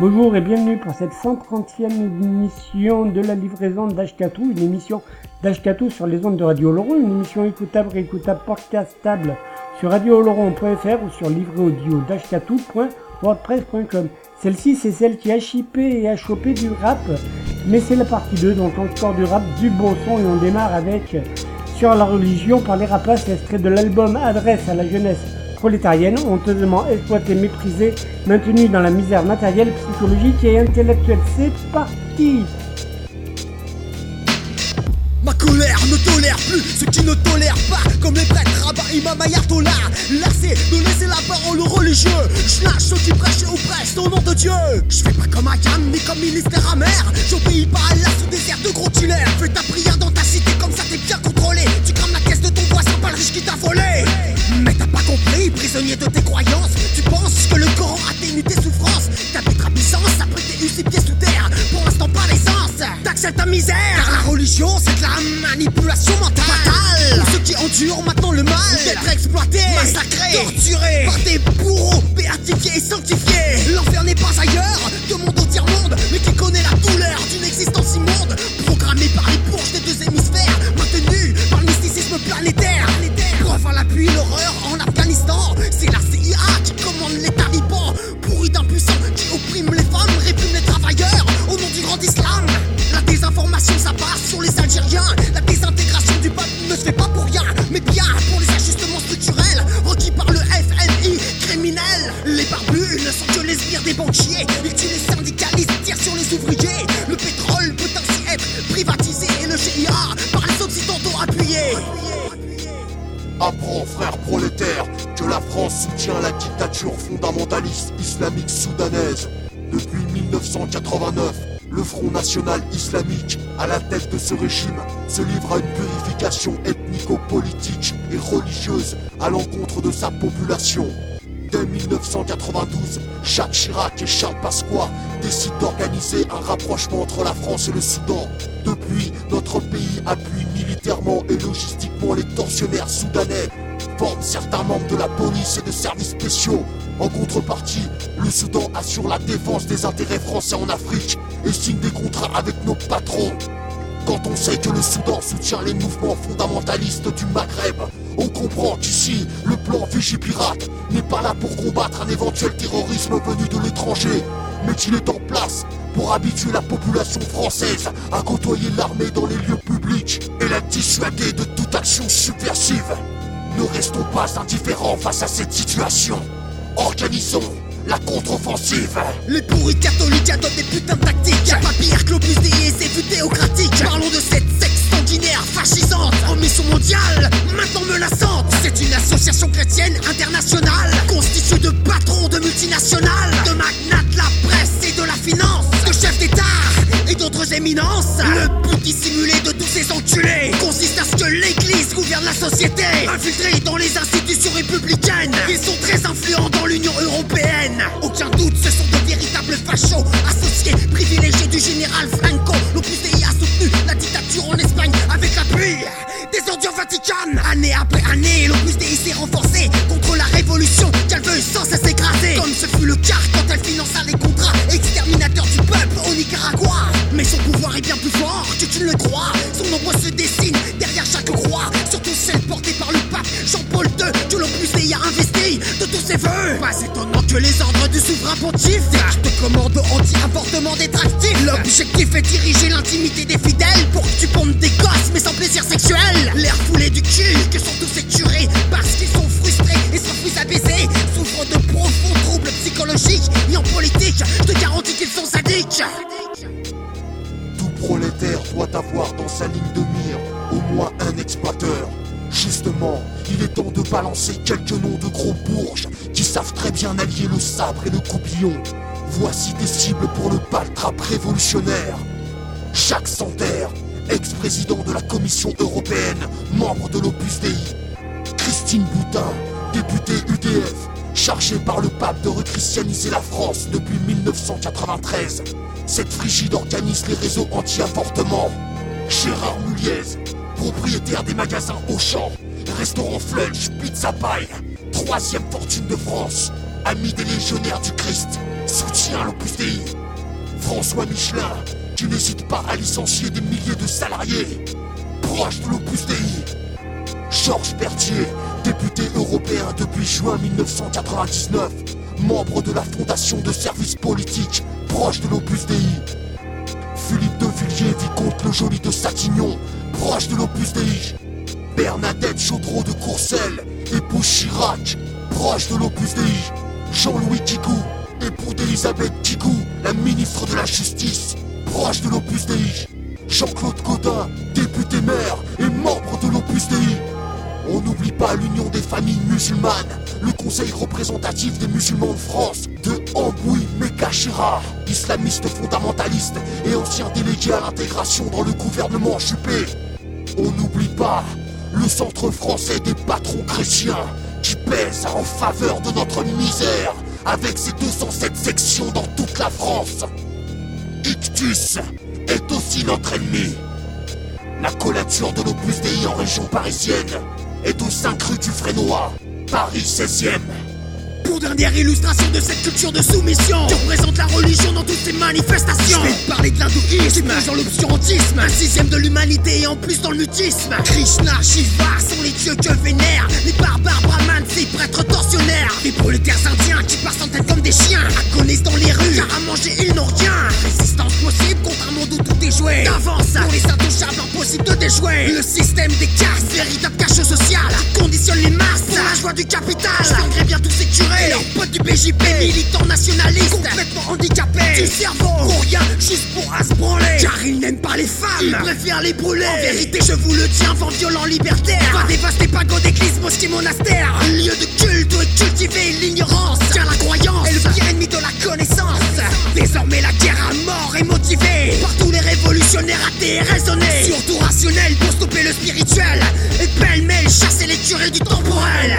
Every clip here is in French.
Bonjour et bienvenue pour cette 130e émission de la livraison d'Ashkatou, une émission d'Ashkatou sur les ondes de Radio Laurent, une émission écoutable, réécoutable, podcastable sur radiooloron.fr ou sur livréaudio d'ashkatou.wordpress.com. Celle-ci, c'est celle qui a chippé et a chopé du rap, mais c'est la partie 2, donc encore du rap, du bon son, et on démarre avec Sur la religion par les rapaces, extrait de l'album Adresse à la jeunesse prolétarienne, honteusement exploitée, méprisée, maintenue dans la misère matérielle, psychologique et intellectuelle. C'est parti. Ma colère ne tolère plus ceux qui ne tolèrent pas. Comme les prêtres, rabbins, imam, ayatollah Lassé de laisser la parole aux religieux. Je lâche ceux qui prêchent et oppressent au nom de Dieu. Je fais pas comme Ayam ni comme ministère amer. J'obéis pas à la sous désert de gros dealers Fais ta prière dans ta cité comme ça t'es bien contrôlé. Tu crames la caisse de ton pas le riche qui t'a volé. Mais t'as pas compris, prisonnier de tes croyances. Tu penses que le Coran atténue tes souffrances. T'habites à Byzance, après t'es eu six pieds sous terre. Pour l'instant pas l'essence. T'acceptes ta misère. Car la religion c'est de la manipulation mentale. Pour ceux qui endurent maintenant le mal. D'être exploités, massacrés, torturés Par des bourreaux béatifiés et sanctifiés. L'enfer n'est pas ailleurs, de monde au tiers-monde Mais qui connaît la douleur d'une existence immonde. Programmée par les bourges des deux hémisphères. Maintenue par le mysticisme planétaire. Preuve à l'appui, l'horreur en Afghanistan. C'est la CIA qui commande les talibans. Pourris d'impuissants qui oppriment les femmes Répriment les travailleurs. Au nom du grand islam La désinformation ça passe sur les Algériens. La désintégration du peuple ne se fait pas pour rien Mais bien pour les ajustements structurels. Requis par le FMI criminel. Les barbus ne sont que les sbires des banquiers. Ils tuent les syndicalistes, Apprends, frère prolétaire, que la France soutient la dictature fondamentaliste islamique soudanaise. Depuis 1989, le Front National Islamique, à la tête de ce régime, se livre à une purification ethnico-politique et religieuse à l'encontre de sa population. Dès 1992, Jacques Chirac et Charles Pasqua décident d'organiser un rapprochement entre la France et le Soudan. Depuis, notre pays appuie et logistiquement les tortionnaires soudanais, forme certains membres de la police et de services spéciaux. En contrepartie, le Soudan assure la défense des intérêts français en Afrique et signe des contrats avec nos patrons. Quand on sait que le Soudan soutient les mouvements fondamentalistes du Maghreb, on comprend qu'ici, le plan Vigipirate n'est pas là pour combattre un éventuel terrorisme venu de l'étranger, mais qu'il est en place pour habituer la population française à côtoyer l'armée dans les lieux publics et la dissuader de toute action subversive. Ne restons pas indifférents face à cette situation. Organisons la contre-offensive. Les pourris catholiques adoptent des putains de tactiques Y'a pas pire que et ses vues théocratiques Parlons de cette sanguinaire, fascisante En mission mondiale, maintenant menaçante. C'est une association chrétienne internationale Constituée de patrons de multinationales De magnates de la presse et de la finance De chefs d'État d'autres éminences. Le but dissimulé de tous ces enculés Consiste à ce que l'église gouverne la société. Infiltrés dans les institutions républicaines Ils sont très influents dans l'Union Européenne. Aucun doute, ce sont de véritables fachos Associés, privilégiés du général Franco. L'Opus Dei a soutenu la dictature en Espagne Avec l'appui des ordures Vatican Année après année, l'Opus Dei s'est renforcé Contre la révolution qu'elle veut sans cesse écraser. Comme ce fut le cas quand elle finança pontife Te commande anti-avortement détractif. L'objectif est diriger l'intimité des fidèles Pour que tu pondes des gosses mais sans plaisir sexuel. L'air foulé du cul que sont tous ces curés Parce qu'ils sont frustrés et s'enfuient à baiser Souffrent de profonds troubles psychologiques Et en politique, je te garantis qu'ils sont sadiques Tout prolétaire doit avoir dans sa ligne de mire au moins un exploiteur. Justement, il est temps de balancer quelques noms de gros bourges savent très bien allier le sabre et le coupillon. Voici des cibles pour le paltrap révolutionnaire. Jacques Santer, ex-président de la Commission européenne, membre de l'Opus Dei. Christine Boutin, députée UDF, chargée par le pape de rechristianiser la France depuis 1993. Cette frigide organise les réseaux anti-avortement. Gérard Muliez, propriétaire des magasins Auchan, restaurant Flunch, Pizza Pie, troisième fortune de France, ami des légionnaires du Christ, soutient l'Opus Dei. François Michelin, qui n'hésite pas à licencier des milliers de salariés, proche de l'Opus Dei. Georges Berthier, député européen depuis juin 1999, membre de la Fondation de services politiques, proche de l'Opus Dei. Philippe de Villiers, vicomte le joli de Satignon, proche de l'Opus Dei. Bernadette Chaudreau de Courcelles, épouse Chirac, proche de l'Opus Dei. Jean-Louis Kigou, époux d'Elisabeth Kigou, la ministre de la Justice, proche de l'Opus Dei. Jean-Claude Godin, député maire et membre de l'Opus Dei. On n'oublie pas l'Union des familles musulmanes, le conseil représentatif des musulmans de France, de Amboui Mekachira, islamiste fondamentaliste et ancien délégué à l'intégration dans le gouvernement Juppé. On n'oublie pas le centre français des patrons chrétiens, qui pèse en faveur de notre misère, avec ses 207 sections dans toute la France. Ictus est aussi notre ennemi. La collature de l'Opus Dei en région parisienne est au 5 rue du Frénois, Paris 16e. Pour dernière illustration de cette culture de soumission qui représente la religion dans toutes ses manifestations. Je vais te parler de l'hindouisme, dans l'obscurantisme, un sixième de l'humanité et en plus dans le mutisme. Krishna, Shiva sont les dieux que vénèrent les barbares brahmanes, ces prêtres tortionnaires, des prolétaires indiens qui passent en tête comme des chiens, à connaissent dans les rues, car à manger ils n'ont rien. Résistance possible contre un monde où tout est joué. D'avance, pour les intouchables, impossible de déjouer. Le système des castes, véritable cachot social, conditionne les masses pour la joie du capital. Je bien tous ces curés et leurs du BJP, militants nationalistes, complètement handicapés, du cerveau, pour rien, juste pour à se branler. Car ils n'aiment pas les femmes, ils préfèrent les brûler. En vérité, je vous le dis, un vent violent libertaire va dévaster pagodes, églises, mosquées, monastères. Un lieu de culte où est cultivée l'ignorance, car la croyance est le pire ennemi de la connaissance. Désormais, la guerre à mort est motivée par tous les révolutionnaires athées et raisonnés, surtout rationnels pour stopper le spirituel et pêle-mêle chasser les curés du temporel.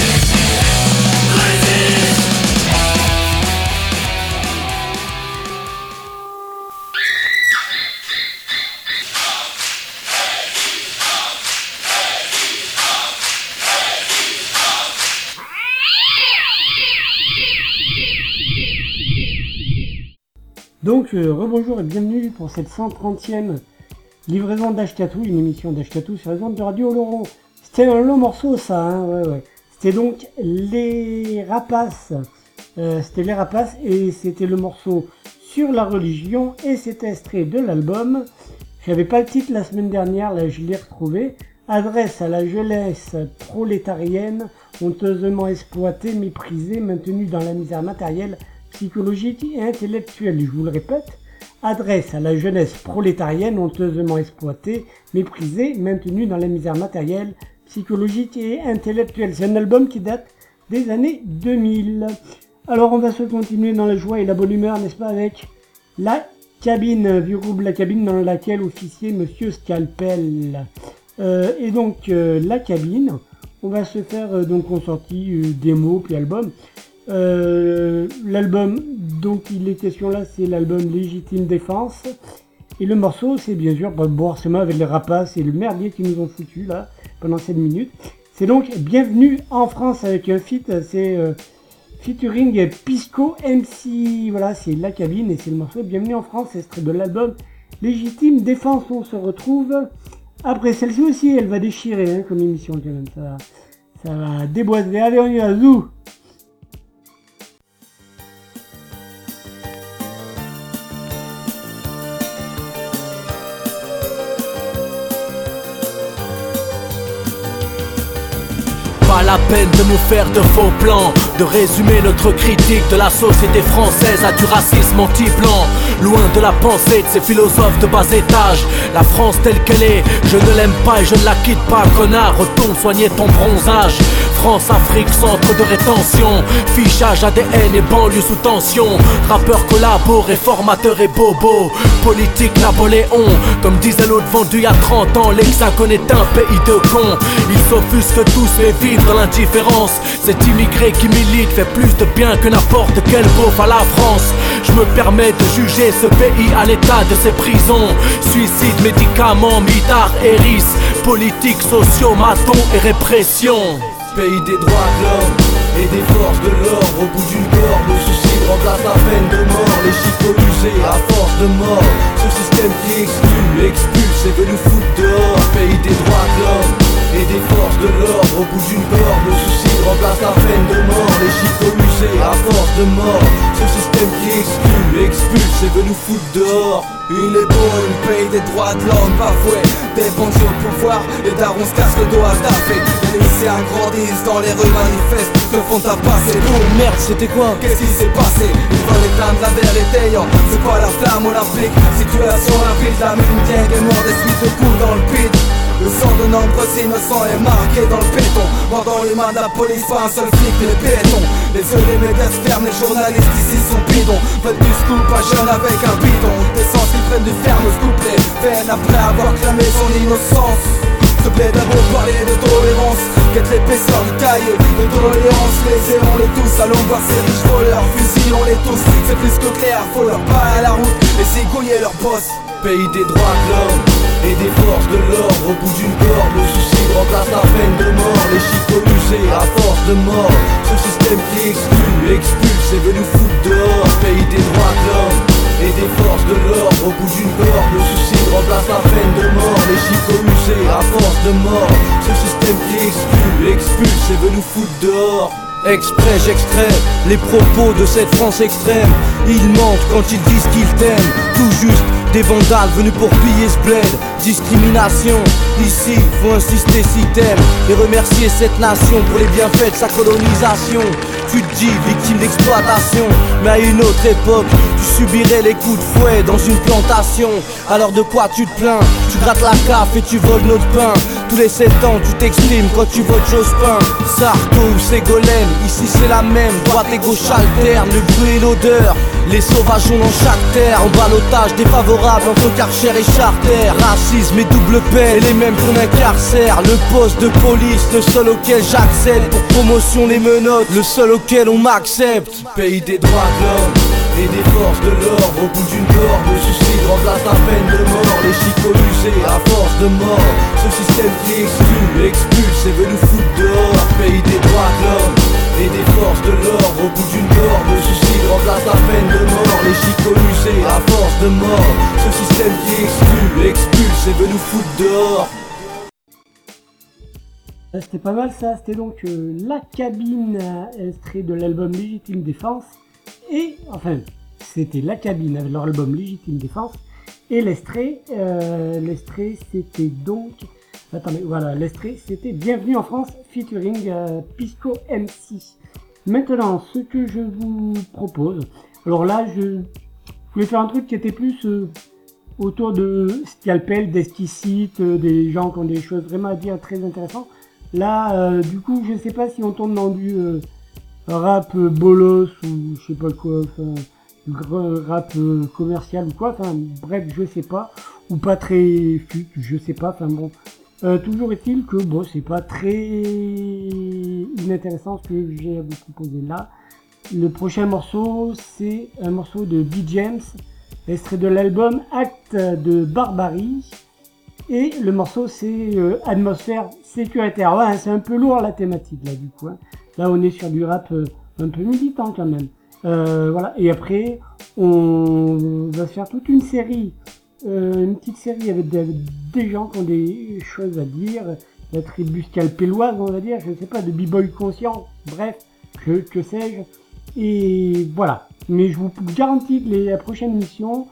Rebonjour et bienvenue pour cette 130e livraison d'Ashkatou, une émission d'Ashkatou sur les ondes de Radio Laurent. C'était un long morceau, ça, hein, ouais, ouais. C'était donc Les Rapaces. Euh, c'était Les Rapaces et c'était le morceau sur la religion et c'était extrait de l'album. J'avais pas le titre la semaine dernière, là je l'ai retrouvé. Adresse à la jeunesse prolétarienne, honteusement exploitée, méprisée, maintenue dans la misère matérielle, psychologique et intellectuelle. Je vous le répète, adresse à la jeunesse prolétarienne honteusement exploitée, méprisée, maintenue dans la misère matérielle, psychologique et intellectuelle. C'est un album qui date des années 2000. Alors on va se continuer dans la joie et la bonne humeur, n'est-ce pas, avec La cabine, vieux groupe La cabine dans laquelle officiait Monsieur Scalpel. Euh, et donc euh, La cabine, on va se faire euh, donc en sortie démo puis album. Euh, l'album donc il est question là c'est l'album Légitime Défense et le morceau c'est bien sûr bah, bon forcément avec les rapaces et le merdier qu'ils nous ont foutu là pendant 7 minutes. C'est donc Bienvenue en France avec un feat, c'est euh, featuring Pisco MC. Voilà, c'est la cabine et c'est le morceau Bienvenue en France, extrait de l'album Légitime Défense. On se retrouve après celle-ci aussi, elle va déchirer hein, comme émission quand même. Ça, ça va déboiser. Allez, on y va, zou la peine de nous faire de faux plans, de résumer notre critique de la société française à du racisme anti-blanc. Loin de la pensée de ces philosophes de bas étage, la France telle qu'elle est, je ne l'aime pas et je ne la quitte pas, connard. Retourne soigner ton bronzage. France, Afrique, centre de rétention, fichage ADN et banlieue sous tension. Rappeurs collabos, réformateurs et bobos, politique Napoléon, comme disait l'autre vendu a 30 ans, l'hexagone est un pays de cons. Ils s'offusquent tous mais vivent l'indifférence. Cet immigré qui milite fait plus de bien que n'importe quel beauf à la France. Je me permets de juger ce pays à l'état de ses prisons. Suicide, médicaments, mitard, héris, politique, sociaux, maton et répression. Pays des droits de l'homme et des forces de l'ordre. Au bout d'une corde, le suicide remplace la peine de mort. Les chicots usés à force de mort. Ce système qui exclut, expulse et veut nous foutre dehors. Pays des droits de l'homme et des forces de l'ordre. Au bout d'une corde, le suicide remplace la peine de mort. Les chicots usés à force de mort Ce système qui exclut, expulse et veut nous foutre dehors. Il est beau, une pays des droits de l'homme bafoués Des bandits au pouvoir, les darons se cassent le dos à taffer Les lycéens grandissent dans les rues manifestes Se font tabasser Oh merde, c'était quoi? Qu'est-ce qui s'est passé? Ils veulent éteindre la vérité. C'est pas la flamme? Olympique Situation rapide, la mine est mort des suites de coups dans le pit le sang de nombreux innocents est marqué dans le béton. Pendant les mains de la police, pas un seul flic les piétons Les yeux des médias se ferment, les journalistes ici sont bidons. Veulent du scoop, pas jeune avec un bidon. Des sens qui prennent du ferme, scouplet Peine après avoir clamé son innocence. Se plaît d'abord parler de tolérance. Quête l'épaisseur du cahier de tolérance. Laissez-on-les tous, allons voir ces riches voleurs Fusillons-les tous, c'est plus que clair Faut leur pas à la route. Et zigouiller leur boss Pays des droits de l'homme et des forces de l'ordre Au bout d'une corde, le suicide remplace la peine de mort. Les chicots usés à force de mort. Ce système qui exclut, expulse et veut nous foutre dehors. Pays des droits de l'homme et des forces de l'ordre Au bout d'une corde, le suicide remplace la peine de mort. Les chicots usés à force de mort. Ce système qui exclut, expulse et veut nous foutre dehors Exprès, j'extrais les propos de cette France extrême. Ils mentent quand ils disent qu'ils t'aiment. Tout juste des vandales venus pour piller ce bled. Discrimination, ici, faut insister si t'aimes. Et remercier cette nation pour les bienfaits de sa colonisation. Tu te dis victime d'exploitation, mais à une autre époque, tu subirais les coups de fouet dans une plantation. Alors de quoi tu te plains? Tu grattes la caf et tu voles notre pain. Tous les 7 ans, tu t'exprimes quand tu votes Jospin. Sarto ou Ségolène, ici c'est la même. Droite et gauche alternent, le bruit et l'odeur. Les sauvages ont dans chaque terre. En balotage défavorable entre Karcher et Charter. Racisme et double et les mêmes qu'on incarcère. Le poste de police, le seul auquel j'accède. Pour promotion, les menottes, le seul auquel on m'accepte. Pays des droits de l'homme et des forces de l'ordre Au bout d'une corde, remplace la peine de mort Les chicots usés à force de mort. Ce système qui exclut, expulse et veut nous foutre dehors. Pays des droits de l'homme et des forces de l'ordre. Au bout d'une corde, le suicide remplace la peine de mort Les chicots usés à force de mort. Ce système qui exclut, expulse et veut nous foutre dehors. C'était pas mal ça, c'était donc euh, la cabine euh, extrait de l'album Légitime Défense et enfin c'était la cabine leur album Légitime Défense et l'extrait euh, c'était donc attendez voilà l'extrait c'était Bienvenue en France featuring euh, Pisco MC. Maintenant ce que je vous propose alors là je voulais faire un truc qui était plus euh, autour de Scalpel, d'Esquicite, euh, des gens qui ont des choses vraiment à dire très intéressantes. Là, euh, du coup, je sais pas si on tombe dans du rap bolos ou je sais pas quoi. Rap euh, commercial ou quoi. Enfin bref, je sais pas. Ou pas très fut, je sais pas. Enfin bon. Euh, toujours est-il que bon, c'est pas très inintéressant ce que j'ai à vous proposer là. Le prochain morceau, c'est un morceau de B. James, extrait de l'album Acte de Barbarie. Et le morceau, c'est euh, Atmosphère sécuritaire. Ouais, c'est un peu lourd la thématique là du coup. Hein. Là, on est sur du rap euh, un peu militant quand même. Euh, voilà. Et après, on va faire toute une série, une petite série avec des, gens qui ont des choses à dire. La tribu scalpelloise, on va dire, je ne sais pas, de b-boy conscient. Bref, que, que sais-je. Et voilà. Mais je vous garantis que les, la prochaine émission,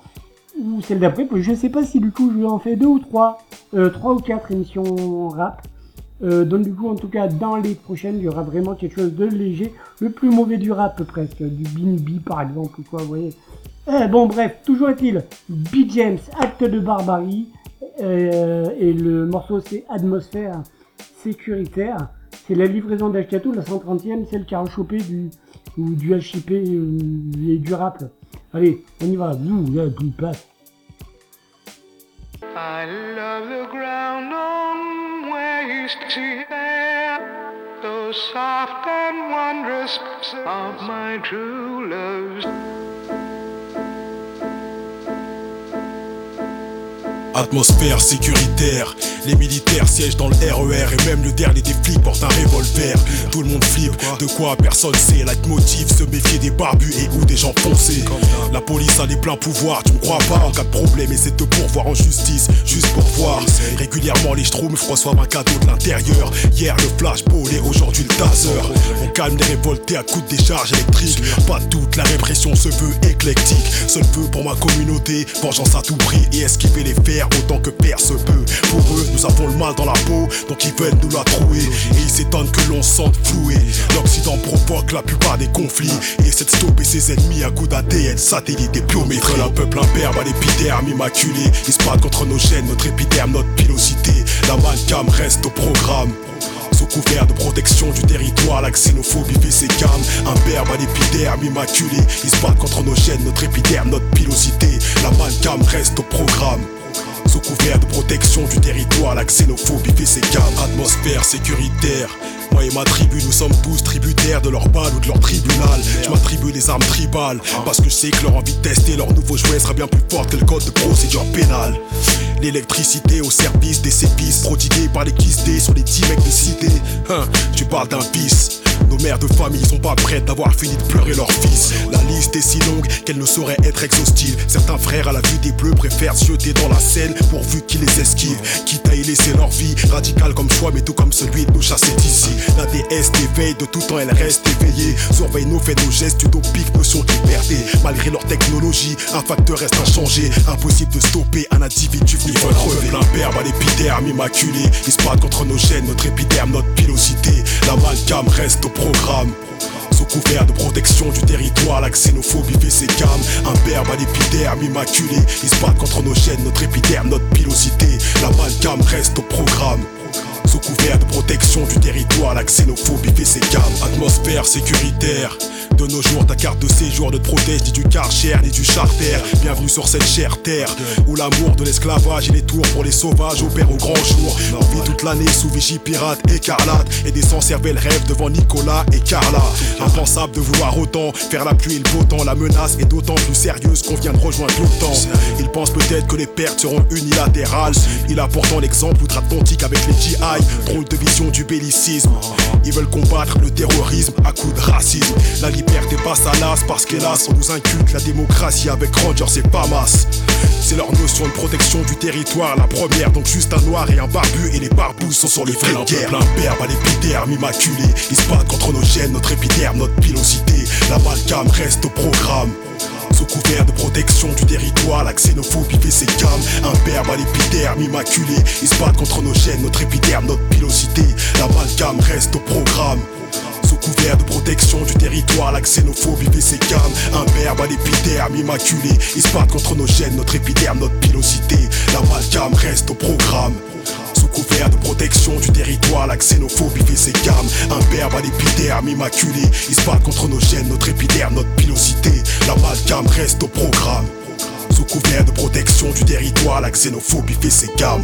ou celle d'après, je ne sais pas si du coup je vais en faire deux ou trois, euh, trois ou quatre émissions rap. Euh, donc du coup, en tout cas, dans les prochaines, il y aura vraiment quelque chose de léger, le plus mauvais du rap presque, du Binibi par exemple, ou quoi, vous. Eh, bon, bref, toujours est-il, B. James, acte de barbarie, euh, et le morceau c'est Atmosphère sécuritaire. C'est la livraison d'Ashkatou, la 130e, celle qui a chopé du, ou du HIP euh, et du rap. Allez, on y va. Nous, the ground on wasted air, so soft and wondrous of my true love's. Atmosphère sécuritaire, les militaires siègent dans le RER et même le dernier des flics porte un revolver. Tout le monde flippe, de quoi personne sait. motive se méfier des barbus et ou des gens foncés. La police a les pleins pouvoirs, tu me crois pas? En cas de problème, essaie de pourvoir en justice, juste pour voir. Régulièrement les schtroumpfs reçoivent un cadeau de l'intérieur. Hier le flashball et aujourd'hui le taser. On calme les révoltés à coups de décharge électrique. Pas toute la répression se veut éclectique. Seul feu pour ma communauté, vengeance à tout prix et esquiver les fers autant que père se peut. Pour eux, nous avons le mal dans la peau, donc ils veulent nous la trouer. Et ils s'étonnent que l'on sente floué. L'Occident provoque la plupart des conflits et essaie de stopper ses ennemis à coups d'ADN, satellite et biométrie. Un peuple imperbe à l'épiderme immaculé. Ils se battent contre nos chaînes, notre épiderme, notre pilosité. La malcam reste au programme. Sous couvert de protection du territoire, la xénophobie fait ses gammes. Un berbe à l'épiderme immaculé. Ils se battent contre nos chaînes, notre épiderme, notre pilosité. La malcam reste au programme. Sous couvert de protection du territoire, la xénophobie fait ses gammes. Atmosphère sécuritaire. Moi et ma tribu, nous sommes tous tributaires de leur balle ou de leur tribunal. Je m'attribue les armes tribales parce que je sais que leur envie de tester leur nouveau jouet sera bien plus forte que le code de procédure pénale. L'électricité au service des sépices prodigués par les quistés sur les 10 mecs de cité. Hein, tu parles d'un vice. Nos mères de famille sont pas prêtes d'avoir fini de pleurer leur fils. La liste est si longue qu'elle ne saurait être exhaustive. Certains frères, à la vue des bleus, préfèrent se jeter dans la Seine pourvu qu'ils les esquivent. Quitte à y laisser leur vie, radicale comme choix, mais tout comme celui de nous chasser d'ici. La déesse t'éveille, de tout temps elle reste éveillée. Surveille nos faits, nos gestes, utopiques, notion de liberté. Malgré leur technologie, un facteur reste inchangé. Impossible de stopper un individu venu crever. Plein perbe à l'épiderme immaculé. Ils se battent contre nos gènes, notre épiderme, notre pilosité. L'amalgame reste programme. Sous couvert de protection du territoire, la xénophobie fait ses gammes. Un berbe à l'épiderme immaculé. Ils se battent contre nos chaînes, notre épiderme, notre pilosité. L'amalgame reste au programme. Sous couvert de protection du territoire, la xénophobie fait ses gammes. Atmosphère sécuritaire. De nos jours, ta carte de séjour ne te protège ni du karcher ni du charter. Bienvenue sur cette chère terre où l'amour de l'esclavage et les tours pour les sauvages opèrent au grand jour. On vit toute l'année sous vigie pirate écarlate et des sans cervelle rêve devant Nicolas et Carla. Impensable de vouloir autant faire la pluie et le beau. La menace est d'autant plus sérieuse qu'on vient de rejoindre l'OTAN. Ils pensent peut-être que les pertes seront unilatérales. Il a pourtant l'exemple outre-Atlantique avec les GI. Drôle de vision du bellicisme. Ils veulent combattre le terrorisme à coups de racisme. La liberté passe à l'as parce qu'hélas, on nous inculque la démocratie avec Rangers et Pamas. C'est leur notion de protection du territoire, la première. Donc juste un noir et un barbu et les barbous sont sur les vraies guerres. Plein perbe à l'épiderme immaculé. Ils se battent contre nos gènes, notre épiderme, notre pilosité. L'amalgame reste au programme. Sous couvert de protection du territoire, la xénophobie fait ses gammes. Un berbe à l'épiderme immaculé. Ils se battent contre nos gènes, notre épiderme, notre pilosité. L'amalgame reste au programme. Sous couvert de protection du territoire, la xénophobie fait ses gammes. Un berbe à l'épiderme immaculé. Ils se battent contre nos gènes, notre épiderme, notre pilosité. L'amalgame reste au programme couvert de protection du territoire, la xénophobie fait ses gammes. Un verbe à l'épiderme immaculé. Il se bat contre nos gènes, notre épiderme, notre pilosité. L'amalgame reste au programme. Sous couvert de protection du territoire, la xénophobie fait ses gammes.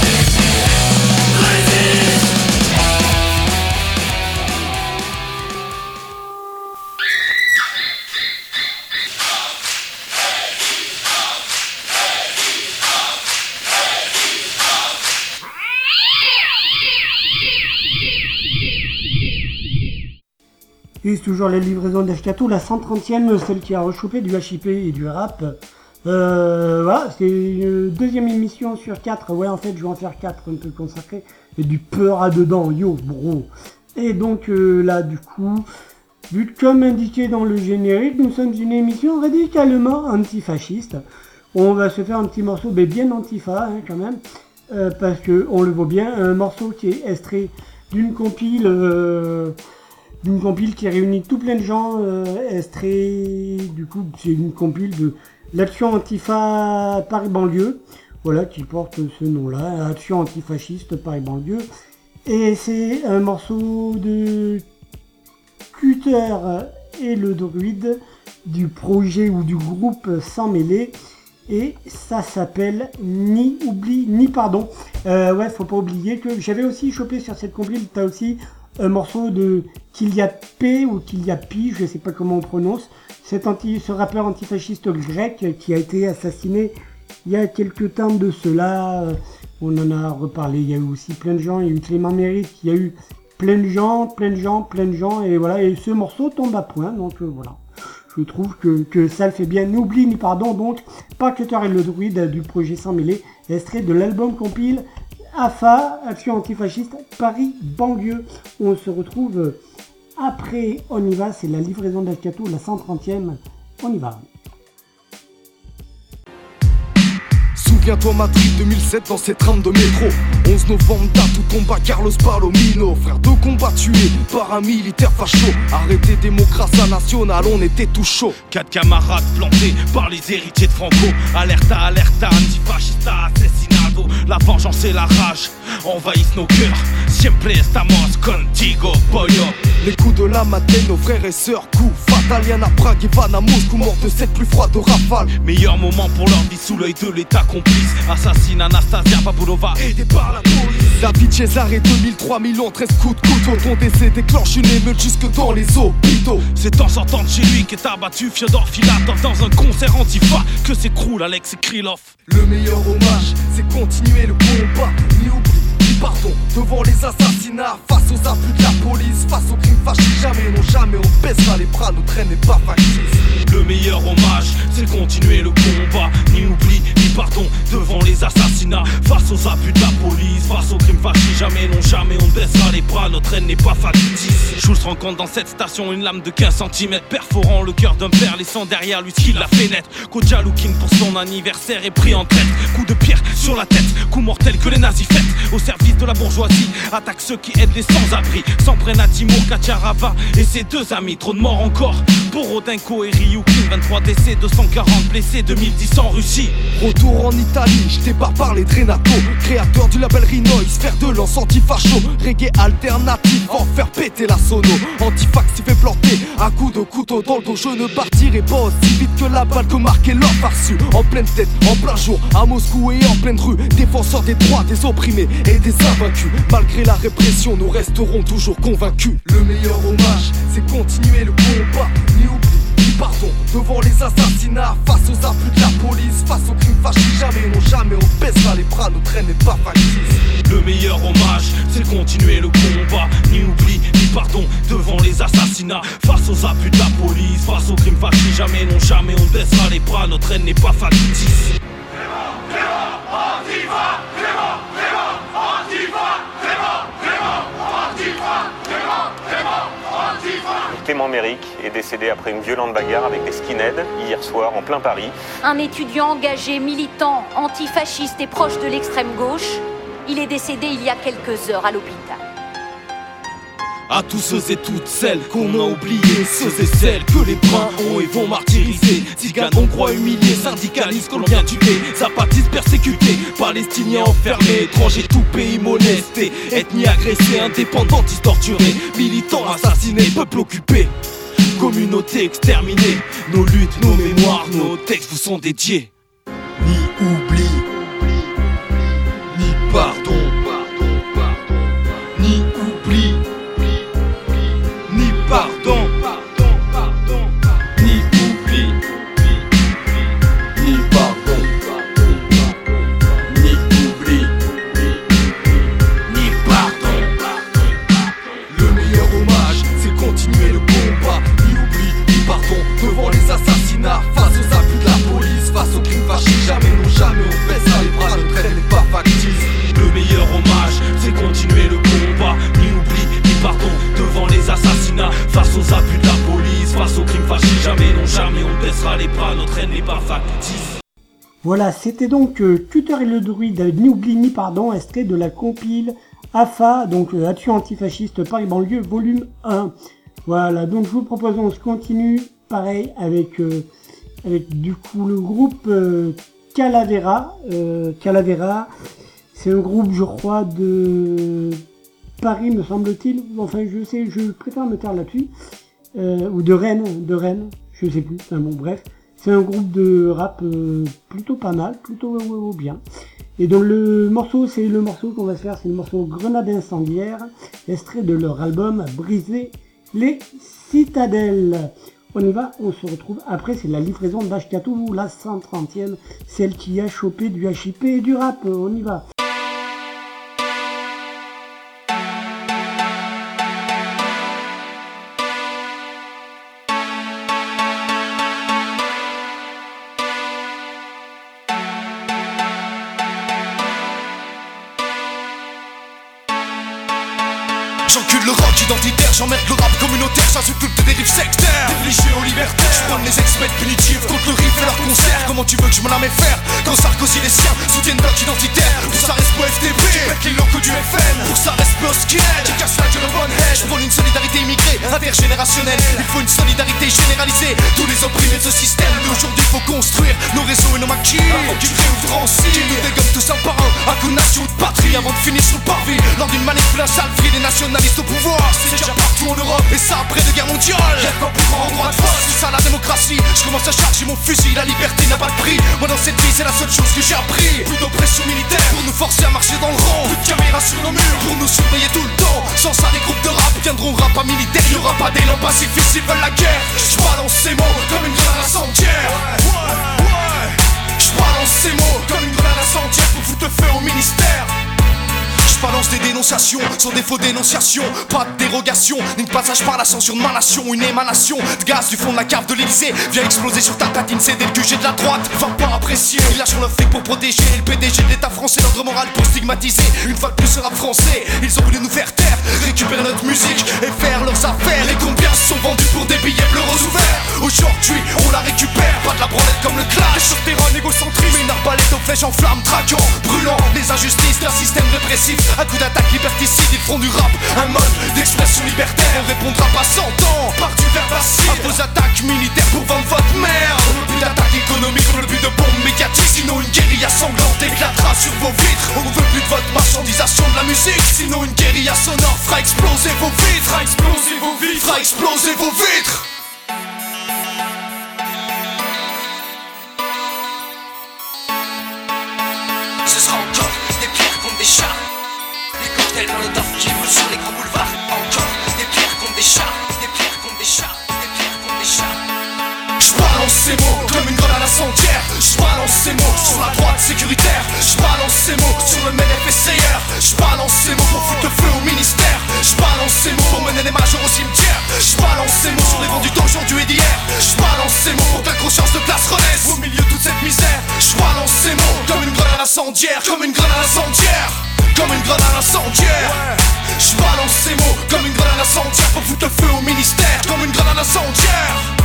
Et c'est toujours la livraison d'Ashkatou, la 130e, celle qui a rechopé du HIP et du rap. Euh, voilà, c'est une deuxième émission sur 4. Ouais, en fait, je vais en faire 4 un peu consacrées. Et du peur à dedans, yo, bro. Et donc euh, là, du coup, comme indiqué dans le générique, nous sommes une émission radicalement antifasciste. On va se faire un petit morceau, mais bien antifa hein, quand même, euh, parce que on le voit bien, un morceau qui est extrait d'une compile. D'une compile qui réunit tout plein de gens euh. Du coup, c'est une compile de l'action antifa Paris banlieue, voilà, qui porte ce nom-là, action antifasciste Paris banlieue. Et c'est un morceau de Cutter et le druide du projet ou du groupe Sans mêler. Et ça s'appelle Ni oubli, ni pardon. Euh, ouais, faut pas oublier que j'avais aussi chopé sur cette compile, t'as aussi un morceau de P ou Pi, je sais pas comment on prononce. Cet anti, ce rappeur antifasciste grec qui a été assassiné il y a quelques temps de cela. On en a reparlé. Il y a eu aussi plein de gens. Il y a eu Clément Mérite. Il y a eu plein de gens, plein de gens, plein de gens. Et voilà. Et ce morceau tombe à point. Donc euh, voilà. Je trouve que, que ça le fait bien. N'oublie ni pardon. Donc, pas Cutter et le druide du projet sans mêler. Extrait de l'album compile AFA, Action Antifasciste, Paris, banlieue. On se retrouve après, on y va, c'est la livraison d'Ashkatou, la 130e. On y va. Souviens-toi Madrid 2007 dans cette trame de métro 11 novembre date où combat Carlos Palomino Frère de combat tué par un militaire facho Arrêté démocratie nationale on était tout chaud Quatre camarades plantés par les héritiers de Franco. Alerta, alerta, antifascista, assassinato. La vengeance et la rage envahissent nos cœurs. Siempre estamos contigo, pollo. Les coups de la matinée, nos frères et sœurs, coups Italienne à Prague et Van à Moscou, mort de cette plus froide rafale. Meilleur moment pour leur vie sous l'œil de l'état complice. Assassine Anastasia Babulova, aidée par la police. David Cesare 2003 Milan 13 coups de couteau Ton décès déclenche une émeute jusque dans les hôpitaux C'est en sortant de chez lui qu'est abattu Fyodor Filatov dans un concert antifa que s'écroule Alex Krylov. Le meilleur hommage, c'est continuer le combat, ni oubli, ni pardon devant les assassinats, face aux abus de la police, face aux crimes fâchés. Jamais, non jamais, on baissera les bras, notre traîne n'est pas factice. Le meilleur hommage, c'est continuer le combat, ni oubli, pardon devant les assassinats, face aux abus de la police, face aux crimes fâchés. Jamais, non jamais, on baissera les bras, notre haine n'est pas factice. Schultz rencontre dans cette station une lame de 15 cm, perforant le cœur d'un père, laissant derrière lui ce qu'il a fait naître. Koja Looking pour son anniversaire est pris en traite. Coup de pierre sur la tête, coup mortel que les nazis fêtent. Au service de la bourgeoisie, attaque ceux qui aident les sans-abri. S'en prennent à Timur Kacharava et ses deux amis. Trop de morts encore pour Rodinko et Ryukin. 23 décès, 240 blessés, 2010 en Russie. Retour en Italie, j'étais pas parlé de Renato, créateur du label Rinois, faire de lance anti-facho, reggae alternatif, en faire péter la sono. Antifax s'y fait planter, à coups de couteau dans le dos, je ne partirai pas aussi vite que la balle que marquait l'or farsu. En pleine tête, en plein jour, à Moscou et en pleine rue, défenseurs des droits des opprimés et des invaincus. Malgré la répression, nous resterons toujours convaincus. Le meilleur hommage, c'est continuer le combat, pardon devant les assassinats, face aux abus de la police, face aux crimes fâchés. Jamais, non jamais, on baissera les bras, notre traîne n'est pas factice. Le meilleur hommage, c'est continuer le combat, ni oubli, ni pardon devant les assassinats, face aux abus de la police, face aux crimes fâchés. Jamais, non jamais, on baissera les bras, notre haine n'est pas factice. Clément Méric est décédé après une violente bagarre avec des skinheads hier soir en plein Paris. Un étudiant engagé, militant, antifasciste et proche de l'extrême gauche, il est décédé il y a quelques heures à l'hôpital. À tous ceux et toutes celles qu'on a oubliés, ceux et celles que les bruns ont et vont martyriser. Tziganes, hongrois humiliés, syndicalistes colombiens tués, zapatistes persécutés, palestiniens enfermés, étrangers tout pays molestés, ethnie agressée, indépendantistes torturés, militants assassinés, peuple occupé. Communauté exterminée, nos luttes, nos mémoires, nos textes vous sont dédiés. Ni oubli, face aux abus de la police, face aux crimes fâchés. Jamais, non jamais, on baissera les bras, notre haine n'est pas factice. Voilà, c'était donc euh, Tuteur et le druide avec Ni oubli pardon, extrait de la compile AFA, donc euh, Action antifasciste Paris banlieue volume 1. Voilà, donc je vous propose on se continue pareil avec euh, avec du coup le groupe euh, Calavera. Euh, Calavera, c'est un groupe je crois de Paris me semble-t-il. Enfin je sais, je préfère me taire là-dessus. Euh, ou de Rennes, de Rennes, je sais plus. Enfin bon bref. C'est un groupe de rap euh, plutôt pas mal, plutôt euh, bien. Et donc le morceau, c'est le morceau qu'on va se faire, c'est le morceau Grenade incendiaire, extrait de leur album Briser les citadelles. On y va, on se retrouve après, c'est la livraison d'Ashkatou, la 130e, celle qui a chopé du HIP et du rap, on y va. Identitaire, j'emmerde le rap communautaire, j'insulte des dérives sectaires Privilégié aux libertaires, je les experts punitives contre le riff et leur concert Comment tu veux que je m'en amène faire Quand Sarkozy les siens soutiennent bloc identitaire Pour ça reste pas FTP, pètes les locaux du FN Pour ça reste pas skinhead, tu casses la gueule au bonne head Je prône une solidarité immigrée, intergénérationnelle. Il faut une solidarité généralisée. Tous les opprimés de ce système d'aujourd'hui, faut construire nos réseaux et nos maquis. Avant qu'ils Francis, qui nous dégomme tous un par un. Un coup de nation de patrie avant de finir sur le parvis. Lors d'une manipulation des nationalistes au pouvoir. C'est déjà partout en Europe et ça après deux guerres mondiales. Y'a pas plus grand endroit de force, c'est ça la démocratie. Je commence à charger mon fusil, la liberté n'a pas de prix. Moi dans cette vie, c'est la seule chose que j'ai appris. Plus d'oppression militaire pour nous forcer à marcher dans le rang. Plus de caméras sur nos murs pour nous surveiller tout le temps. Sans ça, les groupes de rap viendront rap à militaire. Y'aura pas d'élan pacifistes, ils veulent la guerre. Je balance ces mots comme une grenade incendiaire. Ouais, ouais, Je balance ces mots comme une grenade incendiaire pour foutre feu au ministère balance des dénonciations sans défaut d'énonciation. Pas de dérogation, ni de passage par la censure de ma nation. Une émanation de gaz du fond de la cave de l'Elysée vient exploser sur ta tatine. C'est dès le QG de la droite, va pas apprécier. Il lâche le fric pour protéger le PDG de l'état français, l'ordre moral pour stigmatiser. Une fois de plus, sera français, ils ont voulu nous faire taire, récupérer notre musique et faire leurs affaires. Et combien sont vendus pour des billets bleus ouverts Aujourd'hui, on la récupère, pas de la branlette comme le clash. Sur terrain égocentrisme, une arbalète aux flèches en flammes, traquant, brûlant les injustices d'un système répressif. Un coup d'attaque liberticide, ils font du rap. Un mode d'expression libertaire On répondra pas sans temps par du verbe À vos attaques militaires pour vendre votre mère. On veut plus d'attaque économique, on veut plus de bombes médiatiques Sinon une guérilla sanglante éclatera sur vos vitres. On veut plus de votre marchandisation de la musique. Sinon une guérilla sonore fera exploser vos vitres. Fera exploser vos vitres. Fera exploser vos vitres comme une grenade incendiaire J'balance ces mots sur la droite sécuritaire. J'balance ces mots sur le MNFSCR J'balance ces mots pour foutre feu au ministère. J'balance ces mots pour mener les majors au cimetière. J'balance ces mots sur les vendus d'aujourd'hui et d'hier. J'balance ces mots pour que la conscience de classe renaisse Au milieu de toute cette misère J'balance ces mots comme une grenade incendiaire Comme une grenade incendiaire comme une grenade incendiaire Je balance ces mots comme une grenade incendiaire pour foutre feu au ministère. Comme une grenade incendiaire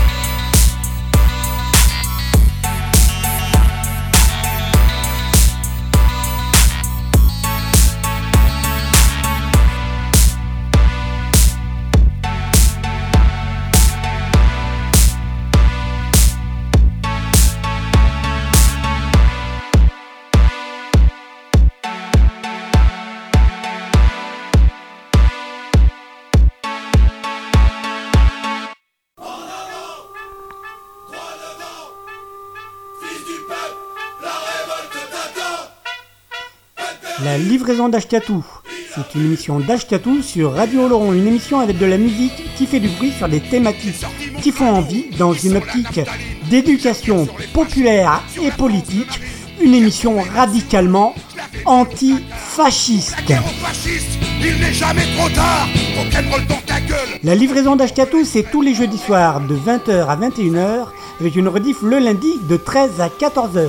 Livraison d'Ashkatou. C'est une émission d'Ashkatou sur Radio Oloron, une émission avec de la musique qui fait du bruit sur des thématiques qui font envie dans une optique d'éducation populaire et politique, une émission radicalement antifasciste. La livraison d'Ashkatou, c'est tous les jeudis soirs de 20h à 21h avec une rediff le lundi de 13 à 14h.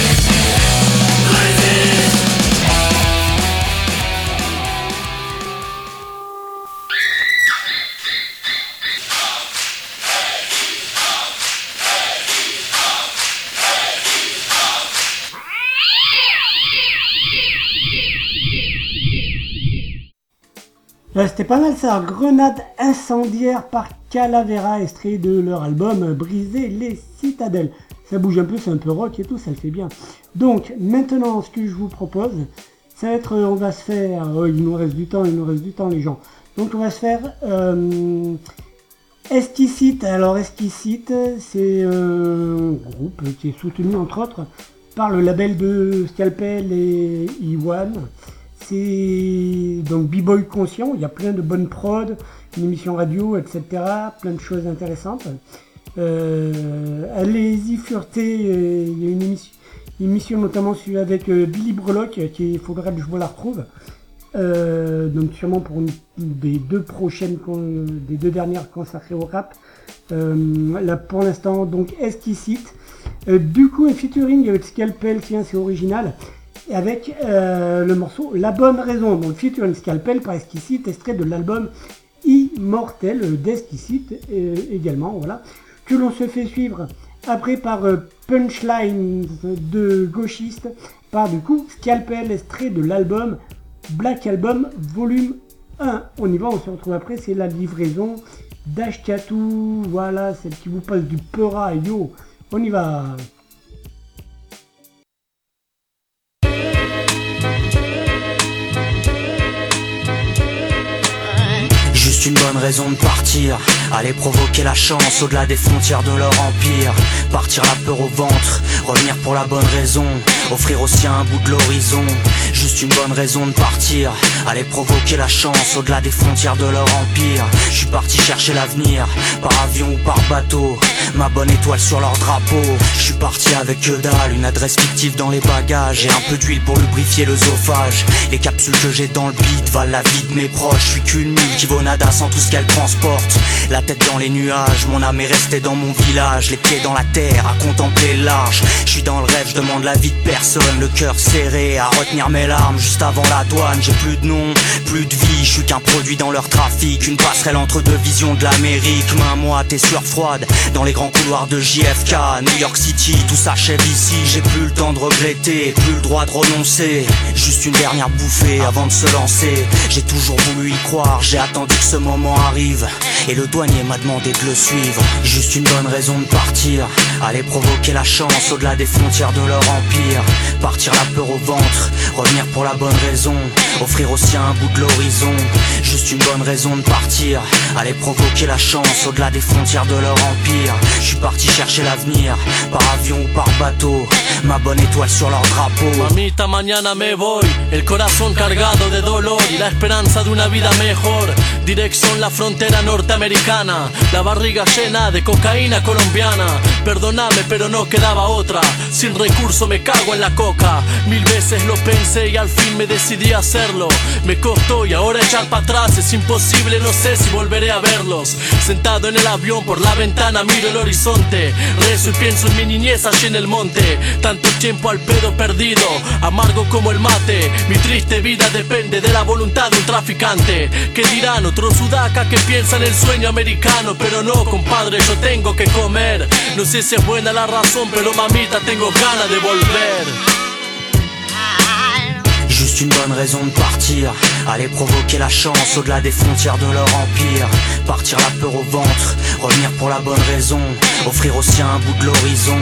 C'était pas mal ça, Grenade incendiaire par Calavera, extrait de leur album Briser les citadelles. Ça bouge un peu, c'est un peu rock et tout, ça le fait bien. Donc maintenant, ce que je vous propose, Ça va être, on va se faire, oh, il nous reste du temps, il nous reste du temps les gens. Donc on va se faire euh. Alors Esticite, c'est un groupe qui est soutenu entre autres par le label de Scalpel et Iwan. Donc B-Boy Conscient, il y a plein de bonnes prods, une émission radio, etc. Plein de choses intéressantes. Euh, allez-y fureter, euh, il y a une émission, notamment avec euh, Billy Brelock, qui il faudrait que je vous la retrouve. donc sûrement pour une, des deux prochaines, des deux dernières consacrées au rap. là pour l'instant donc Esticite. du coup un featuring avec Scalpel, tiens c'est original avec le morceau La Bonne Raison, donc featuring Scalpel par Esquisite, extrait de l'album Immortel d'Esquisite également, voilà que l'on se fait suivre après par euh, Punchline de gauchiste, par du coup Scalpel, extrait de l'album Black Album Volume 1. On y va, on se retrouve après, c'est la livraison d'Ashkatu, voilà, celle qui vous passe du Peura, yo, on y va. Une bonne raison de partir. Aller provoquer la chance au-delà des frontières de leur empire. Partir la peur au ventre, revenir pour la bonne raison. Offrir aussi un bout de l'horizon Juste une bonne raison de partir. Aller provoquer la chance au-delà des frontières de leur empire. Je suis parti chercher l'avenir Par avion ou par bateau. Ma bonne étoile sur leur drapeau. Je suis parti avec que dalle Une adresse fictive dans les bagages. Et un peu d'huile pour lubrifier l'œsophage Les capsules que j'ai dans le beat valent la vie de mes proches. Je suis qu'une mule qui vaut nada sans tout ce qu'elle transporte. La tête dans les nuages Mon âme est restée dans mon village. Les pieds dans la terre à contempler large. Je suis dans le rêve, je demande la vie de personne. Le cœur serré à retenir mes Juste avant la douane. J'ai plus de nom, plus de vie Je suis qu'un produit dans leur trafic. Une passerelle entre deux visions de l'Amérique. Main moite et sueur froide Dans les grands couloirs de JFK New York City, tout s'achève ici. J'ai plus le temps de regretter Plus le droit de renoncer. Juste une dernière bouffée avant de se lancer. J'ai toujours voulu y croire J'ai attendu que ce moment arrive. Et le douanier m'a demandé de le suivre. Juste une bonne raison de partir. Aller provoquer la chance au-delà des frontières de leur empire. Partir la peur au ventre Revenir pour la bonne raison. Offrir aussi un bout de l'horizon. Juste une bonne raison de partir. Aller provoquer la chance au-delà des frontières de leur empire. Je suis parti chercher l'avenir Par avion ou par bateau. Ma bonne étoile sur leur drapeau. Mamita mañana me voy. El corazón cargado de dolor Y la esperanza de una vida mejor. Dirección la frontera norteamericana. La barriga llena de cocaína colombiana. Perdóname pero no quedaba otra. Sin recurso me cago en la coca. Mil veces lo pensé y al fin me decidí a hacerlo. Me costó y ahora echar para atrás es imposible No sé si volveré a verlos. Sentado en el avión por la ventana miro el horizonte. Rezo y pienso en mi niñez allí en el monte. Tanto tiempo al pedo perdido Amargo como el mate. Mi triste vida depende de la voluntad de un traficante. ¿Qué dirán otros sudacas que piensan el sueño americano? Pero no compadre yo tengo que comer. No sé si es buena la razón pero mamita tengo ganas de volver une bonne raison de partir. Aller provoquer la chance au-delà des frontières de leur empire. Partir la peur au ventre, revenir pour la bonne raison. Offrir aussi un bout de l'horizon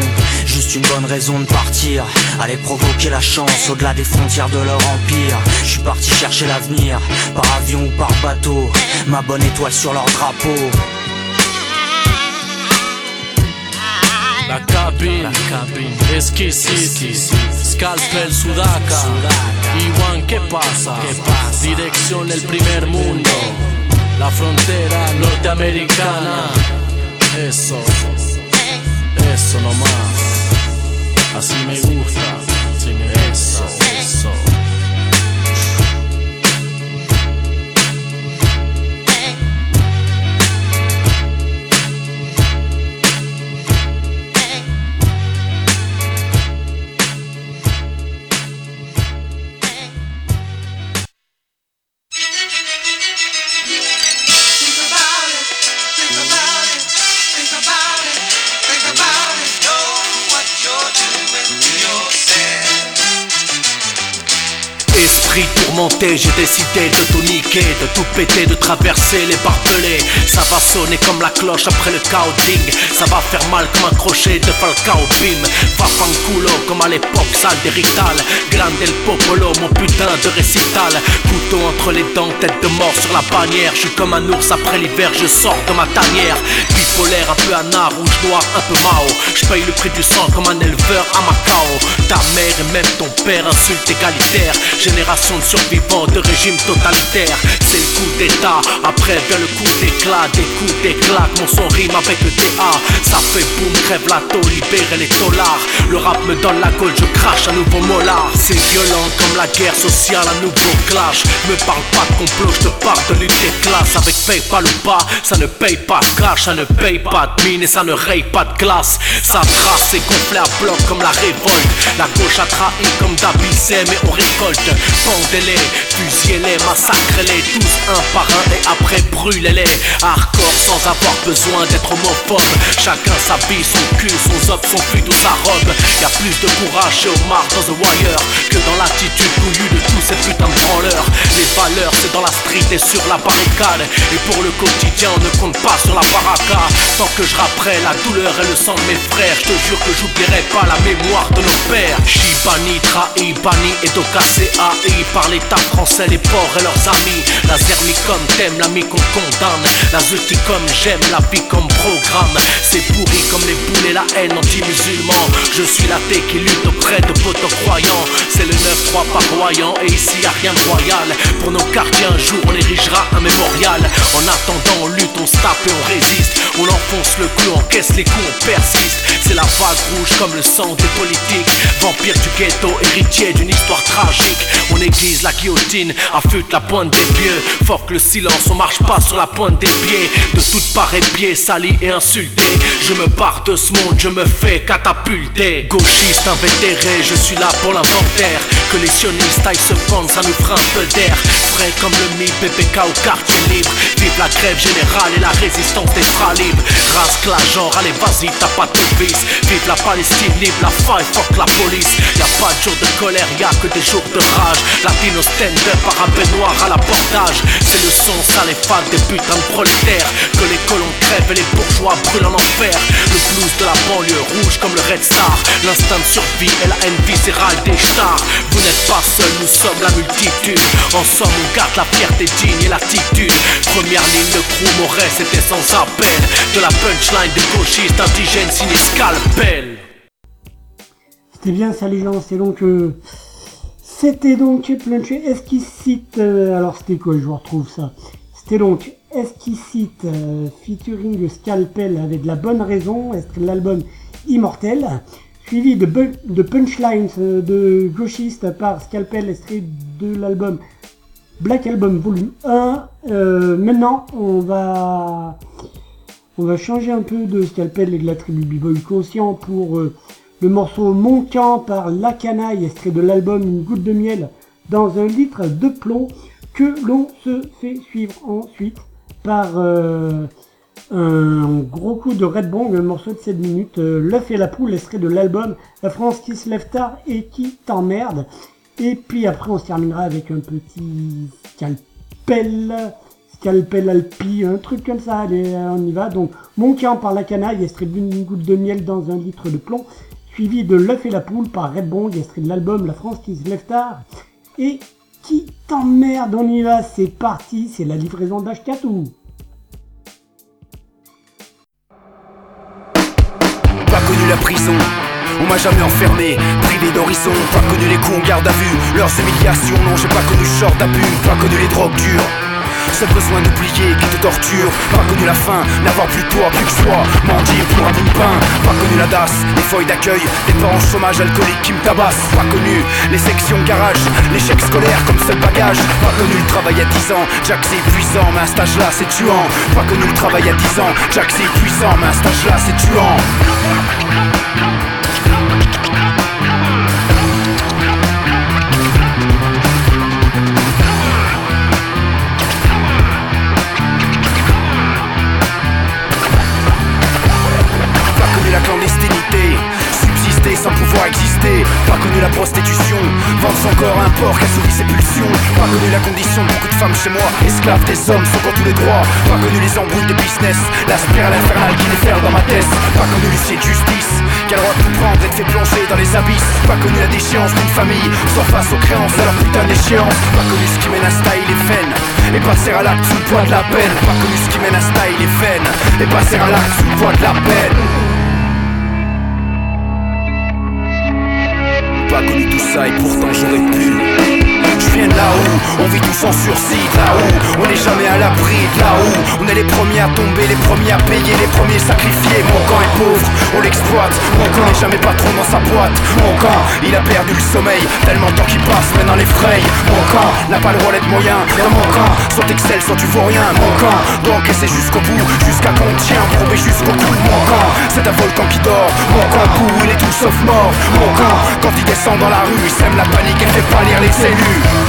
Juste une bonne raison de partir. Aller provoquer la chance au-delà des frontières de leur empire. Je suis parti chercher l'avenir Par avion ou par bateau. Ma bonne étoile sur leur drapeau. La cabine, la cabine, Scalpel Sudaca, Iwan, ¿qué pasa? Dirección el primer mundo, la frontera norteamericana. Eso, eso nomás, así me gusta, j'ai décidé de tout niquer, de tout péter, de traverser les barbelés. Ça va sonner comme la cloche après le counting. Ça va faire mal comme un crochet de Falcao Bim. Va culo comme à l'époque, sale d'Hérital. Grande el popolo, mon putain de récital. Couteau entre les dents, tête de mort sur la bannière. Je suis comme un ours après l'hiver, je sors de ma tanière. Bipolaire, un peu anard, rouge noir, un peu mao. Je paye le prix du sang comme un éleveur à Macao. Ta mère et même ton père insultent égalitaire. Génération de survivants de régime totalitaire. C'est le coup d'état, après vient le coup d'éclat. Des coups d'éclat, mon son rime avec le DA. Ça fait boum, crève la taux, libérer les dollars. Le rap me donne la gueule, je crache un nouveau molar. C'est violent comme la guerre sociale, un nouveau clash. Me parle pas de complot, je te parle de lutte des classes. Avec PayPal ou pas, ça ne paye pas de cash, ça ne paye pas de mine et ça ne raye pas de glace. Ça trace et gonflé à bloc comme la révolte. La gauche a trahi comme d'abissé, mais on récolte. Pendez-les, fusillez-les, massacrez-les tous un par un et après brûlez-les. Hardcore sans avoir besoin d'être homophobe. Chacun s'habille son cul, son zop, son cul ou sa robe. Y a plus de courage chez Omar dans The Wire que dans l'attitude couillue de tous ces putains de branleurs. Les valeurs, c'est dans la street et sur la barricade. Et pour le quotidien, on ne compte pas sur la baraka. Tant que je rapperai la douleur et le sang de mes frères, je te jure que j'oublierai pas la mémoire de nos pères. Shibani, trahi, banni et docassé AI par l'état français, les porcs et leurs amis. La zermi comme t'aimes, l'ami qu'on condamne. La zuti comme j'aime, la vie comme programme. C'est pourri comme les boules et la haine anti-musulman. Je suis l'athée qui lutte auprès de potos croyants. C'est le 9-3 paroyant et ici y a rien de royal. Pour nos quartiers, un jour on érigera un mémorial. En attendant, on lutte, on se tape et on résiste. On enfonce le clou, on caisse les coups, on persiste. C'est la vague rouge comme le sang des politiques. Vampire du ghetto, héritier d'une histoire tragique. On aiguise la guillotine, affûte la pointe des pieds. Fuck le silence, on marche pas sur la pointe des pieds. De toutes parts pieds salis et insultés. Je me barre de ce monde, je me fais catapulter. Gauchiste invétéré, je suis là pour l'inventaire. Que les sionistes aillent se prendre, ça nous fera un peu d'air. Frais comme le mi PPK au quartier libre. Vive la grève générale et la résistance des bras libres. Rasque la genre, allez vas-y, t'as pas de vice. Vive la Palestine libre, la faille, fuck la police. Y a pas de jour de colère, y a que des jours de rage. Latino stand-up, arabais noir à l'apportage. C'est le son, ça les fans des putains de prolétaires. Que les colons crèvent et les bourgeois brûlent en enfer. Le blues de la banlieue rouge comme le Red Star. L'instinct de survie et la haine viscérale des stars. Vous n'êtes pas seuls, nous sommes la multitude. En somme, on garde la fierté digne et l'attitude. Première ligne de crew, Moret, c'était sans appel. De la punchline des gauchistes indigènes signé scalpel. C'était bien ça les gens, c'est donc... euh, C'était donc Plunché Esquisite, euh, alors c'était quoi, je vous retrouve ça. C'était donc Esquisite euh, featuring Scalpel avec de la bonne raison, extrait de l'album Immortel, suivi de, Punchlines euh, de Gauchiste par Scalpel, extrait de l'album Black Album Volume 1. Euh, maintenant, on va, on va changer un peu de Scalpel et de la tribu B-Boy Conscient pour euh, le morceau Mon camp par La Canaille, extrait de l'album Une goutte de miel dans un litre de plomb, que l'on se fait suivre ensuite par un gros coup de Red Bong, un morceau de 7 minutes, euh, L'œuf et la poule, extrait de l'album La France qui se lève tard et qui t'emmerde. Et puis après, on se terminera avec un petit scalpel, scalpel alpi, un truc comme ça. Allez, euh, on y va. Donc, Mon camp par la canaille, extrait d'une goutte de miel dans un litre de plomb, suivi de L'œuf et la poule par Red Bong, extrait de l'album La France qui se lève tard et qui t'emmerde. On y va, c'est parti, c'est la livraison d'Ashkatou. Pas m'a jamais enfermé, privé d'horizon, pas connu les coups en garde à vue, leurs humiliations, non j'ai pas connu genre d'abus, pas connu les drogues dures. Seul besoin d'oublier qui te torture. Pas connu la faim, n'avoir plus toi, plus que soi. Mendier pour un pain. Pas connu la DAS, les feuilles d'accueil. Des parents chômage alcoolique qui me tabassent. Pas connu les sections garage. L'échec scolaire comme seul bagage. Pas connu le travail à 10 ans. Jack c'est puissant, mais un stage là c'est tuant. Pas connu le travail à 10 ans. Jack c'est puissant, mais un stage là c'est tuant pouvoir exister. Pas connu la prostitution. Vendre pense encore à un porc qui a ses pulsions. Pas connu la condition de beaucoup de femmes chez moi. Esclaves des hommes sans tous les droits. Pas connu les embrouilles de business. La spirale infernale qui déferle dans ma tête. Pas connu l'huissier de justice. Qui a le droit de tout prendre et de fait plonger dans les abysses. Pas connu la déchéance d'une famille. Sans face aux créances de leur putain d'échéance. Pas connu ce qui mène à style et veine Et passer à l'acte sous le poids de la peine. Pas connu ce qui mène à style et veine Et passer à l'acte sous le poids de la peine Pas connu tout ça et pourtant j'aurais pu de là-haut, on vit tous en sursis là-haut. On n'est jamais à l'abri de là-haut. On est les premiers à tomber, les premiers à payer, les premiers sacrifiés. Mon camp est pauvre, on l'exploite. Mon camp n'est jamais patron dans sa boîte. Mon camp, il a perdu le sommeil. Tellement de temps qu'il passe maintenant les fraye Mon camp n'a pas le droit d'être moyen. Dans mon camp, soit t'excelles, soit tu vois rien. Mon camp doit encaisser jusqu'au bout Jusqu'à qu'on tient, probé jusqu'au cou. Mon camp, c'est un volcan qui dort. Mon camp bout, il est tout sauf mort. Mon camp, quand il descend dans la rue Il sème la panique et fait lire les élus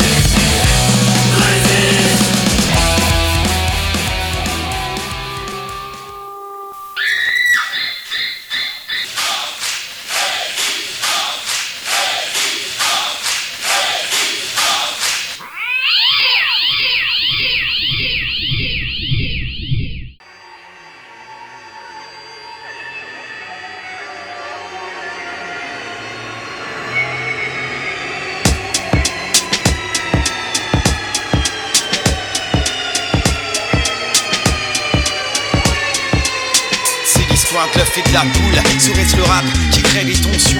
La poule Serait-ce le rap qui crée les tensions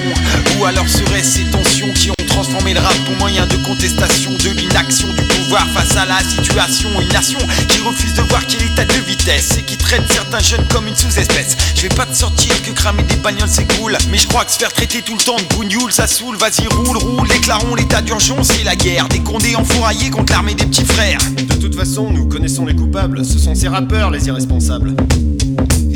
Ou alors serait-ce ces tensions qui ont transformé le rap pour moyen de contestation de l'inaction du pouvoir face à la situation. Une nation qui refuse de voir qu'il est à deux vitesses Et qui traite certains jeunes comme une sous-espèce. Je vais pas te sortir que cramer des bagnoles c'est cool. Mais je crois que se faire traiter tout le temps de bougnoule ça saoule. Vas-y roule, roule, déclarons l'état d'urgence et la guerre. Des condés enfouraillés contre l'armée des petits frères. De toute façon nous connaissons les coupables. Ce sont ces rappeurs les irresponsables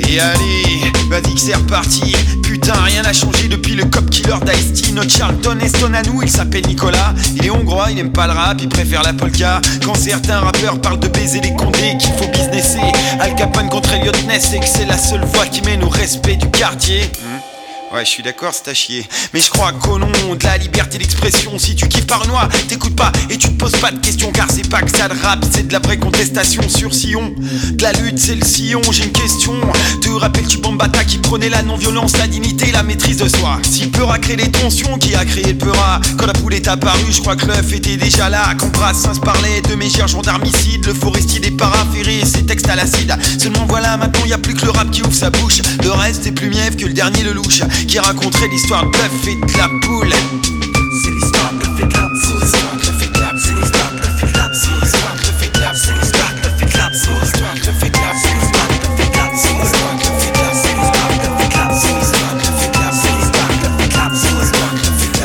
et allez, vas-y que c'est reparti. Putain, rien n'a changé depuis le cop killer d'Ice-T. Notre Charlton Eston à nous, il s'appelle Nicolas. Il est hongrois, il aime pas le rap, il préfère la polka. Quand certains rappeurs parlent de baiser les condés, qu'il faut businesser. Al Capone contre Elliot Ness, et que c'est la seule voie qui mène au respect du quartier. Ouais, je suis d'accord, c'est à chier. Mais je crois qu'au nom de la liberté d'expression, si tu kiffes par noix, t'écoutes pas et tu te poses pas de questions, car c'est pas que ça de rap, c'est de la vraie contestation sur sillon. De la lutte, c'est le sillon, j'ai une question. Te rappelles-tu Bambata qui prenait la non-violence, la dignité, la maîtrise de soi Si peur a créé les tensions, qui a créé le peura Quand la poule est apparue, je crois que l'œuf était déjà là. Quand Brassens parlait de mes chers gendarmicides, le forestier des paraphérés, ses textes à l'acide. Seulement voilà, maintenant y a plus que le rap qui ouvre sa bouche. Le reste est plus mièvre que le dernier le louche qui raconterait l'histoire de la poule. C'est l'histoire de la poule. C'est l'histoire de la poule. C'est l'histoire de la poule. C'est l'histoire poule. C'est l'histoire poule. C'est l'histoire poule. C'est l'histoire poule.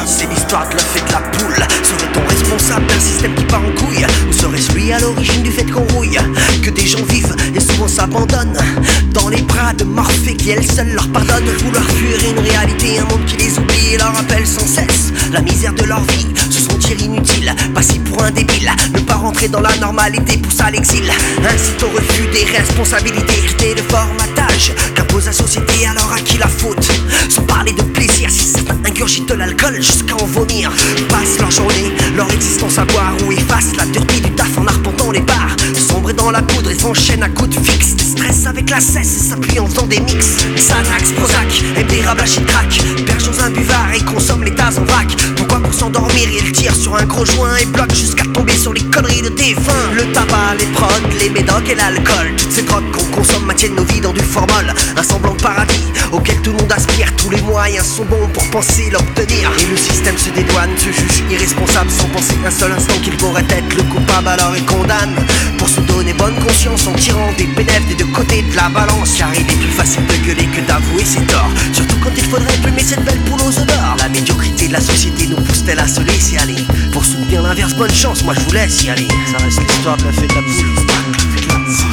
C'est l'histoire poule. C'est l'histoire la poule. Serait-on responsable d'un système qui part en couille Ou serait-ce lui à l'origine du fait qu'on rouille Que des gens vivent et souvent s'abandonnent dans les bras de Morphée qui elle seule leur pardonne. Vouloir fuir une réalité, un monde qui les oublie et leur rappelle sans cesse la misère de leur vie. Se sentir inutile, passer pour un débile, ne pas rentrer dans la normalité pousse à l'exil. Incite au refus des responsabilités, hériter de formatage qu'impose la société. Alors à qui la faute? Sans parler de plaisir, si certains ingurgitent de l'alcool jusqu'à en vomir, passent leur journée, leur existence à boire ou effacent la dureté du taf en arpentant les bars. Dans la poudre et s'enchaînent à coups de fixe. Des stress avec la cesse et s'appuie en faisant des mix. Xanax, Prozac, MD, Rabachit, crack. Perche un buvard et consomme les tasses en vrac. Pour s'endormir il tire sur un gros joint et bloque jusqu'à tomber sur les conneries de défunt. Le tabac, les prods, les médocs et l'alcool. Toutes ces drogues qu'on consomme maintiennent nos vies dans du formol. Un semblant de paradis auquel tout le monde aspire. Tous les moyens sont bons pour penser l'obtenir. Et le système se dédouane, se juge irresponsable sans penser un seul instant qu'il pourrait être le coupable. Alors il condamne pour se donner bonne conscience en tirant des bénéfices des deux côtés de la balance. Car il est plus facile de gueuler que d'avouer ses torts. Surtout quand il faudrait plumer cette belle poule aux odeurs. La médiocrité de la société nous à se laisser aller Pour soutenir l'inverse, bonne chance, moi je vous laisse y aller. Ça reste l'histoire de la la. C'est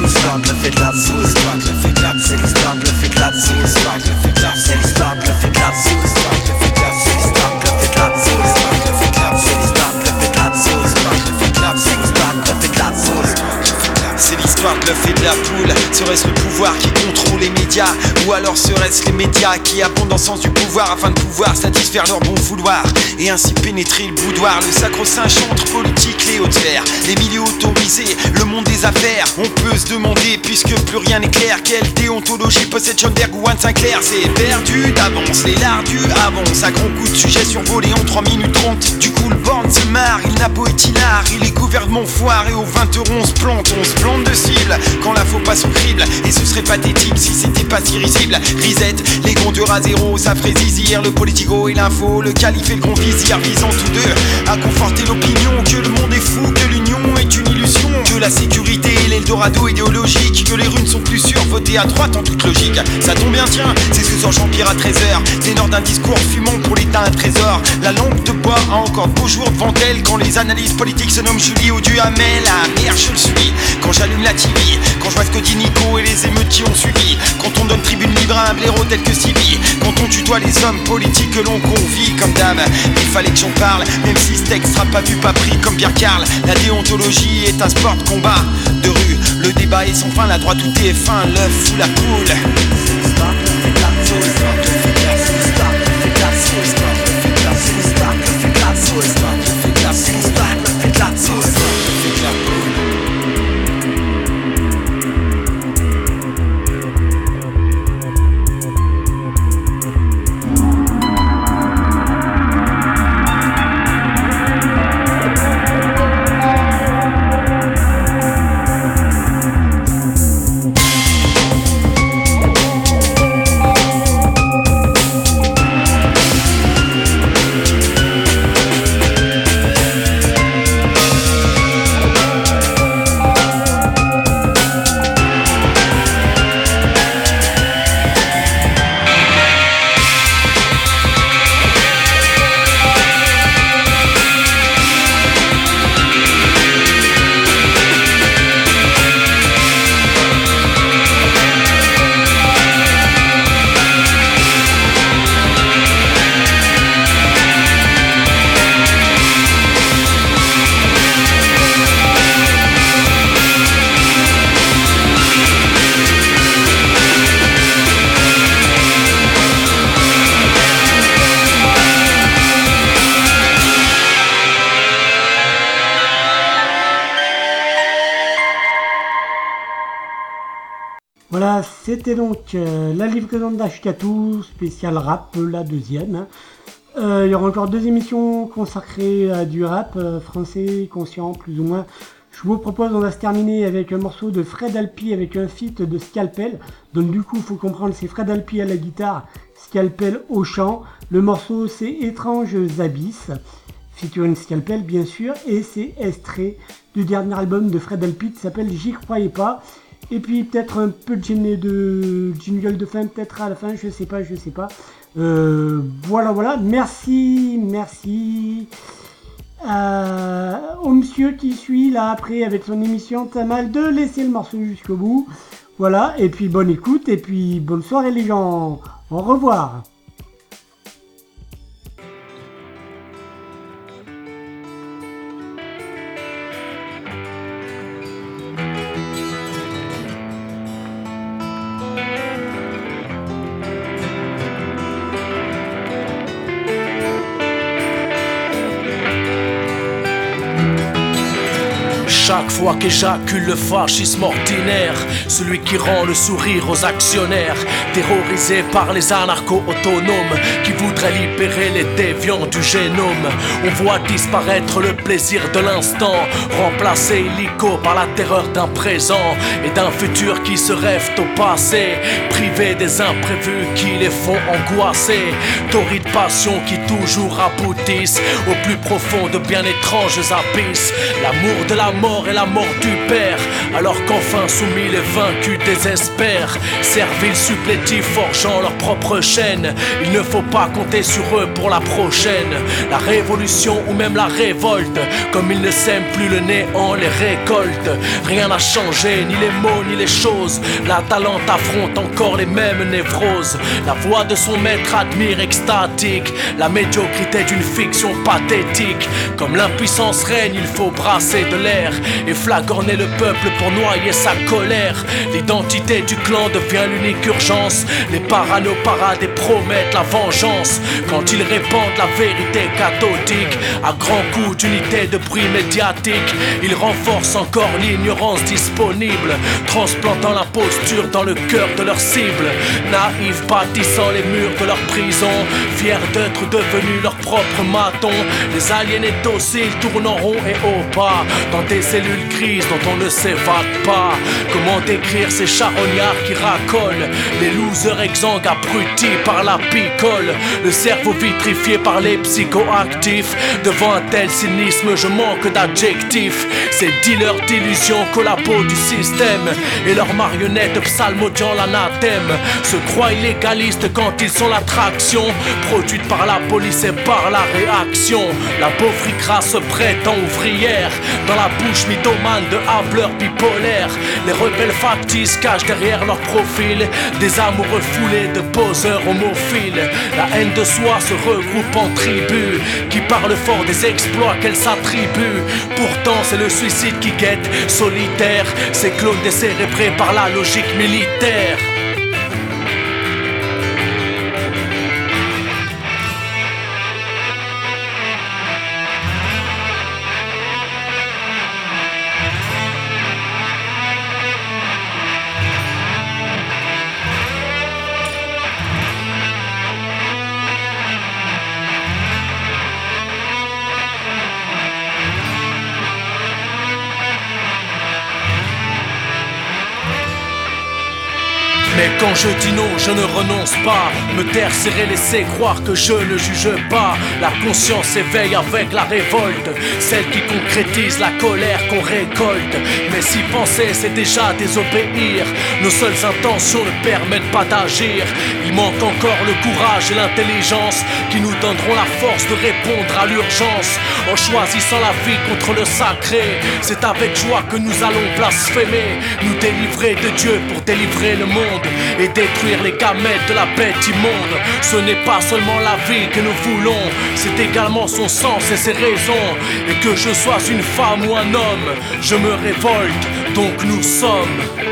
l'histoire de la de la. C'est la de la poule. Serait-ce le pouvoir qui contrôle les médias? Ou alors serait-ce les médias qui abondent le sens du pouvoir afin de pouvoir satisfaire leur bon vouloir et ainsi pénétrer le boudoir Le sacro-saint chantre politique, les hautes sphères, les milieux autorisés, le monde des affaires. On peut se demander, puisque plus rien n'est clair, quelle déontologie possède Schoenberg ou Anne Sinclair C'est perdu d'avance, les lardus avancent à grands coups de sujets survolés en 3 minutes 30. Du coup, le borne se marre, il n'a étinard, il est gouvernement foire et au 20 euros on se plante, on se plante de cible quand la faux passe au crible. Et ce serait pathétique si c'était pas si risible. Reset, les compteurs à zéro, ça ferait zizir. Le politico et l'info, le calife et le grand visant tous deux à conforter l'opinion que le monde est fou, que l'union est une illusion, que la sécurité est l'Eldorado idéologique, que les runes sont plus sûres, votées à droite en toute logique. Ça tombe bien, tiens, c'est ce que Jean-Pierre à 13h. Ténor d'un discours fumant pour l'État un trésor. La lampe de bois a encore de beaux jours devant elle quand les analyses politiques se nomment Julie ou Duhamel. Ah merde, je le suis quand j'allume la TV, quand je vois ce que dit Nico et les émeutes qui ont suivi, quand on donne tribune libre à un blaireau tel que Stevie, quand on tutoie les hommes politiques que l'on convie comme dame. Il fallait que j'en parle, même si ce texte sera pas vu, pas pris comme Pierre Carl. La déontologie est un sport combat de rue. Le débat est sans fin, la droite tout est fin, l'œuf ou la poule. C'était donc euh, la livraison d'Ashkatu, spécial rap, la deuxième. hein. Euh, il y aura encore deux émissions consacrées à du rap euh, français, conscient plus ou moins. Je vous propose, on va se terminer avec un morceau de Fred Alpi avec un feat de Scalpel. Donc du coup, il faut comprendre, c'est Fred Alpi à la guitare, Scalpel au chant. Le morceau, c'est Étranges Abysses, featuring Scalpel bien sûr, et c'est extrait du dernier album de Fred Alpi qui s'appelle J'y croyais pas. Et puis peut-être un peu de de, jingle de fin, peut-être à la fin, je sais pas, je sais pas. Euh, voilà, voilà. Merci, merci. au monsieur qui suit là après avec son émission t'as mal de laisser le morceau jusqu'au bout. Voilà, et puis bonne écoute, et puis bonne soirée les gens. Au revoir. Qu'éjacule le fascisme ordinaire, celui qui rend le sourire aux actionnaires, terrorisé par les anarcho-autonomes qui voudraient libérer les déviants du génome, on voit disparaître le plaisir de l'instant, remplacé illico par la terreur d'un présent et d'un futur qui se rêve au passé, privé des imprévus qui les font angoisser, torrides passions qui toujours aboutissent au plus profond de bien étranges abysses, l'amour de la mort et la mort père. Alors qu'enfin soumis les vaincus désespèrent, serviles supplétifs forgeant leur propre chaîne. Il ne faut pas compter sur eux pour la prochaine. La révolution ou même la révolte, comme ils ne sèment plus le néant, les récolte. Rien n'a changé, ni les mots ni les choses. La talente affronte encore les mêmes névroses. La voix de son maître admire extatique. La médiocrité d'une fiction pathétique. Comme l'impuissance règne, il faut brasser de l'air et flagorner le peuple pour noyer sa colère. L'identité du clan devient l'unique urgence. Les parano paradent et promettent la vengeance quand ils répandent la vérité cathodique à grands coups d'unité de bruit médiatique. Ils renforcent encore l'ignorance disponible, transplantant la posture dans le cœur de leur cible. Naïfs bâtissant les murs de leur prison, fiers d'être devenus leur propre maton. Les aliénés dociles tournent en rond et au pas dans des cellules grises dont on ne s'évade pas. Comment décrire ces charognards qui racolent Les losers exsangues abrutis par la picole? Le cerveau vitrifié par les psychoactifs. Devant un tel cynisme, je manque d'adjectifs. Ces dealers d'illusions collabos du système et leurs marionnettes psalmodiant l'anathème se croient illégalistes quand ils sont l'attraction produite par la police et par la réaction. La pauvre se prétend ouvrière dans la bouche mythomane de hableurs bipolaires. Les rebelles factices cachent derrière leur profil des amoureux foulés de poseurs homophiles. La haine de soi se regroupe en tribus qui parlent fort des exploits qu'elles s'attribuent. Pourtant, c'est le suicide qui guette, solitaire, ces clones décérébrés par la logique militaire. Je dis non, je ne renonce pas. Me taire, serrer, laisser croire que je ne juge pas. La conscience éveille avec la révolte, celle qui concrétise la colère qu'on récolte. Mais si penser, c'est déjà désobéir. Nos seules intentions ne permettent pas d'agir. Il manque encore le courage et l'intelligence qui nous donneront la force de répondre à l'urgence. En choisissant la vie contre le sacré, c'est avec joie que nous allons blasphémer, nous délivrer de Dieu pour délivrer le monde détruire les gamètes de la bête immonde. Ce n'est pas seulement la vie que nous voulons, c'est également son sens et ses raisons. Et que je sois une femme ou un homme, je me révolte, donc nous sommes.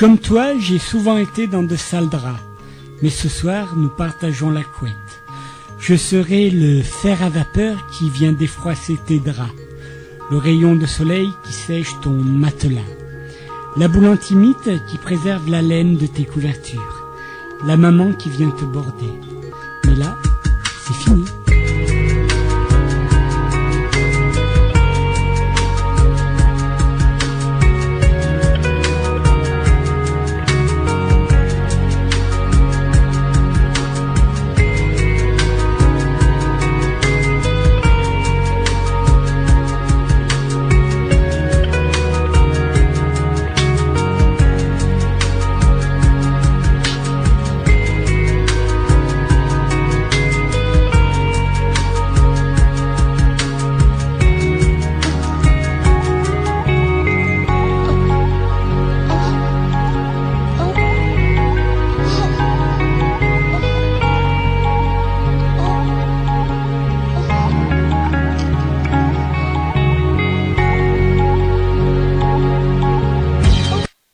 Comme toi, j'ai souvent été dans de sales draps, mais ce soir, nous partageons la couette. Je serai le fer à vapeur qui vient défroisser tes draps, le rayon de soleil qui sèche ton matelas, la boule antimite qui préserve la laine de tes couvertures, la maman qui vient te border.